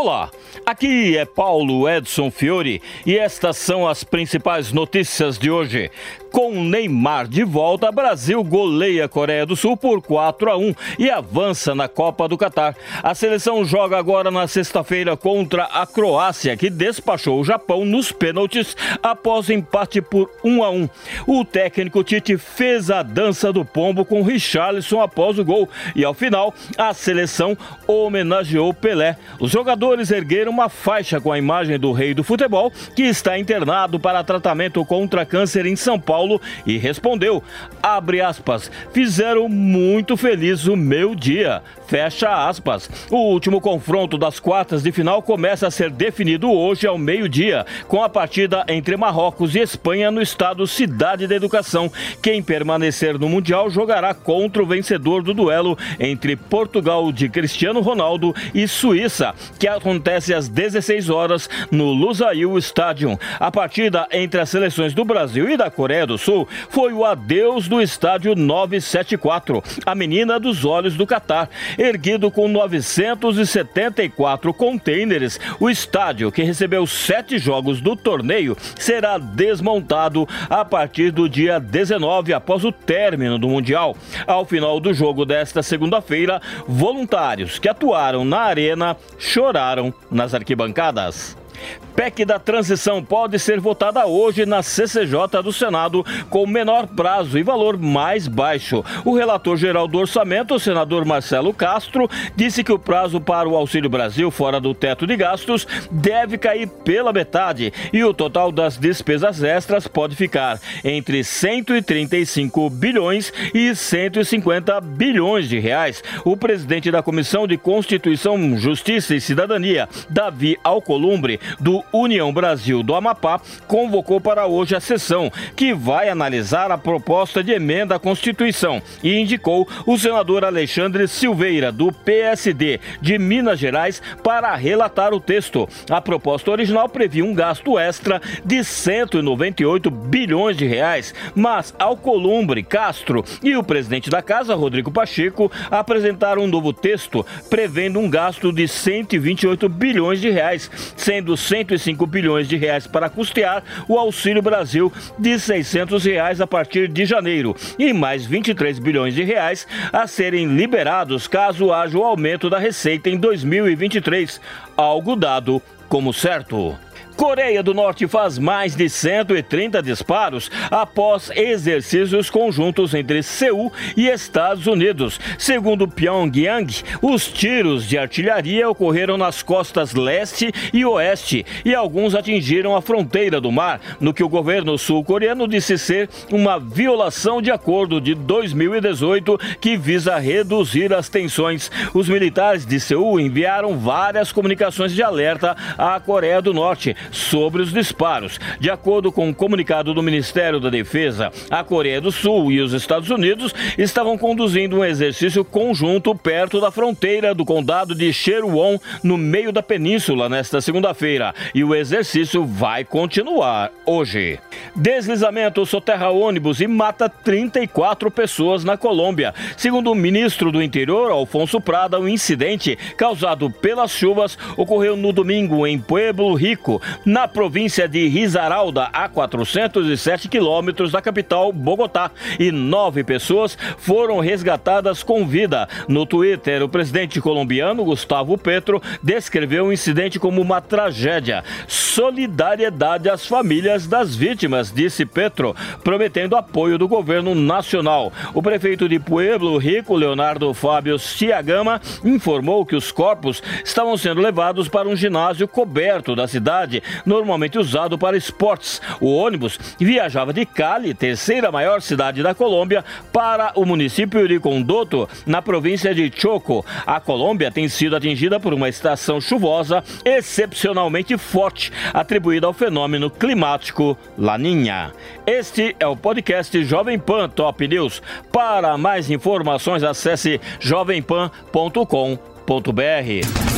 Olá, aqui é Paulo Edson Fiore e estas são as principais notícias de hoje. Com Neymar de volta, Brasil goleia a Coreia do Sul por 4 a 1 e avança na Copa do Catar. A seleção joga agora na sexta-feira contra a Croácia, que despachou o Japão nos pênaltis após empate por 1 a 1. O técnico Tite fez a dança do pombo com Richarlison após o gol e ao final a seleção homenageou Pelé. Os jogadores ergueram uma faixa com a imagem do rei do futebol, que está internado para tratamento contra câncer em São Paulo e respondeu: aspas, fizeram muito feliz o meu dia. Fecha aspas. O último confronto das quartas de final começa a ser definido hoje ao meio-dia, com a partida entre Marrocos e Espanha no estado Cidade da Educação. Quem permanecer no Mundial jogará contra o vencedor do duelo entre Portugal de Cristiano Ronaldo e Suíça, que acontece às 16 horas no Lusail Stadium. A partida entre as seleções do Brasil e da Coreia do Sul foi o adeus do estádio 974, a menina dos olhos do Catar erguido com 974 contêineres. O estádio, que recebeu sete jogos do torneio, será desmontado a partir do dia 19, após o término do Mundial. Ao final do jogo desta segunda-feira, voluntários que atuaram na arena choraram nas arquibancadas. PEC da transição pode ser votada hoje na CCJ do Senado com menor prazo e valor mais baixo. O relator geral do orçamento, o senador Marcelo Castro, disse que o prazo para o Auxílio Brasil fora do teto de gastos deve cair pela metade e o total das despesas extras pode ficar entre 135 bilhões e 150 bilhões de reais. O presidente da Comissão de Constituição, Justiça e Cidadania, Davi Alcolumbre, do União Brasil do Amapá convocou para hoje a sessão, que vai analisar a proposta de emenda à Constituição e indicou o senador Alexandre Silveira, do PSD de Minas Gerais, para relatar o texto. A proposta original previa um gasto extra de 198 bilhões de reais, mas Alcolumbre, Castro e o presidente da casa, Rodrigo Pacheco, apresentaram um novo texto prevendo um gasto de 128 bilhões de reais, sendo 150 105 bilhões de reais para custear o Auxílio Brasil de 600 reais a partir de janeiro e mais 23 bilhões de reais a serem liberados caso haja o aumento da receita em 2023, algo dado como certo. Coreia do Norte faz mais de 130 disparos após exercícios conjuntos entre Seul e Estados Unidos. Segundo Pyongyang, os tiros de artilharia ocorreram nas costas leste e oeste e alguns atingiram a fronteira do mar, no que o governo sul-coreano disse ser uma violação de acordo de 2018 que visa reduzir as tensões. Os militares de Seul enviaram várias comunicações de alerta à Coreia do Norte sobre os disparos. De acordo com um comunicado do Ministério da Defesa, a Coreia do Sul e os Estados Unidos estavam conduzindo um exercício conjunto perto da fronteira do condado de Cherwon, no meio da península, nesta segunda-feira. E o exercício vai continuar hoje. Deslizamento soterra ônibus e mata 34 pessoas na Colômbia. Segundo o ministro do Interior, Alfonso Prada, o incidente causado pelas chuvas ocorreu no domingo em Pueblo Rico, na província de Risaralda, a 407 quilômetros da capital Bogotá, e nove pessoas foram resgatadas com vida. No Twitter, o presidente colombiano Gustavo Petro descreveu o incidente como uma tragédia. Solidariedade às famílias das vítimas, disse Petro, prometendo apoio do governo nacional. O prefeito de Pueblo Rico, Leonardo Fábio Ciagama, informou que os corpos estavam sendo levados para um ginásio coberto da cidade normalmente usado para esportes. O ônibus viajava de Cali, terceira maior cidade da Colômbia, para o município de Condoto, na província de Choco. A Colômbia tem sido atingida por uma estação chuvosa excepcionalmente forte, atribuída ao fenômeno climático Laninha. Este é o podcast Jovem Pan Top News. Para mais informações, acesse jovempan.com.br.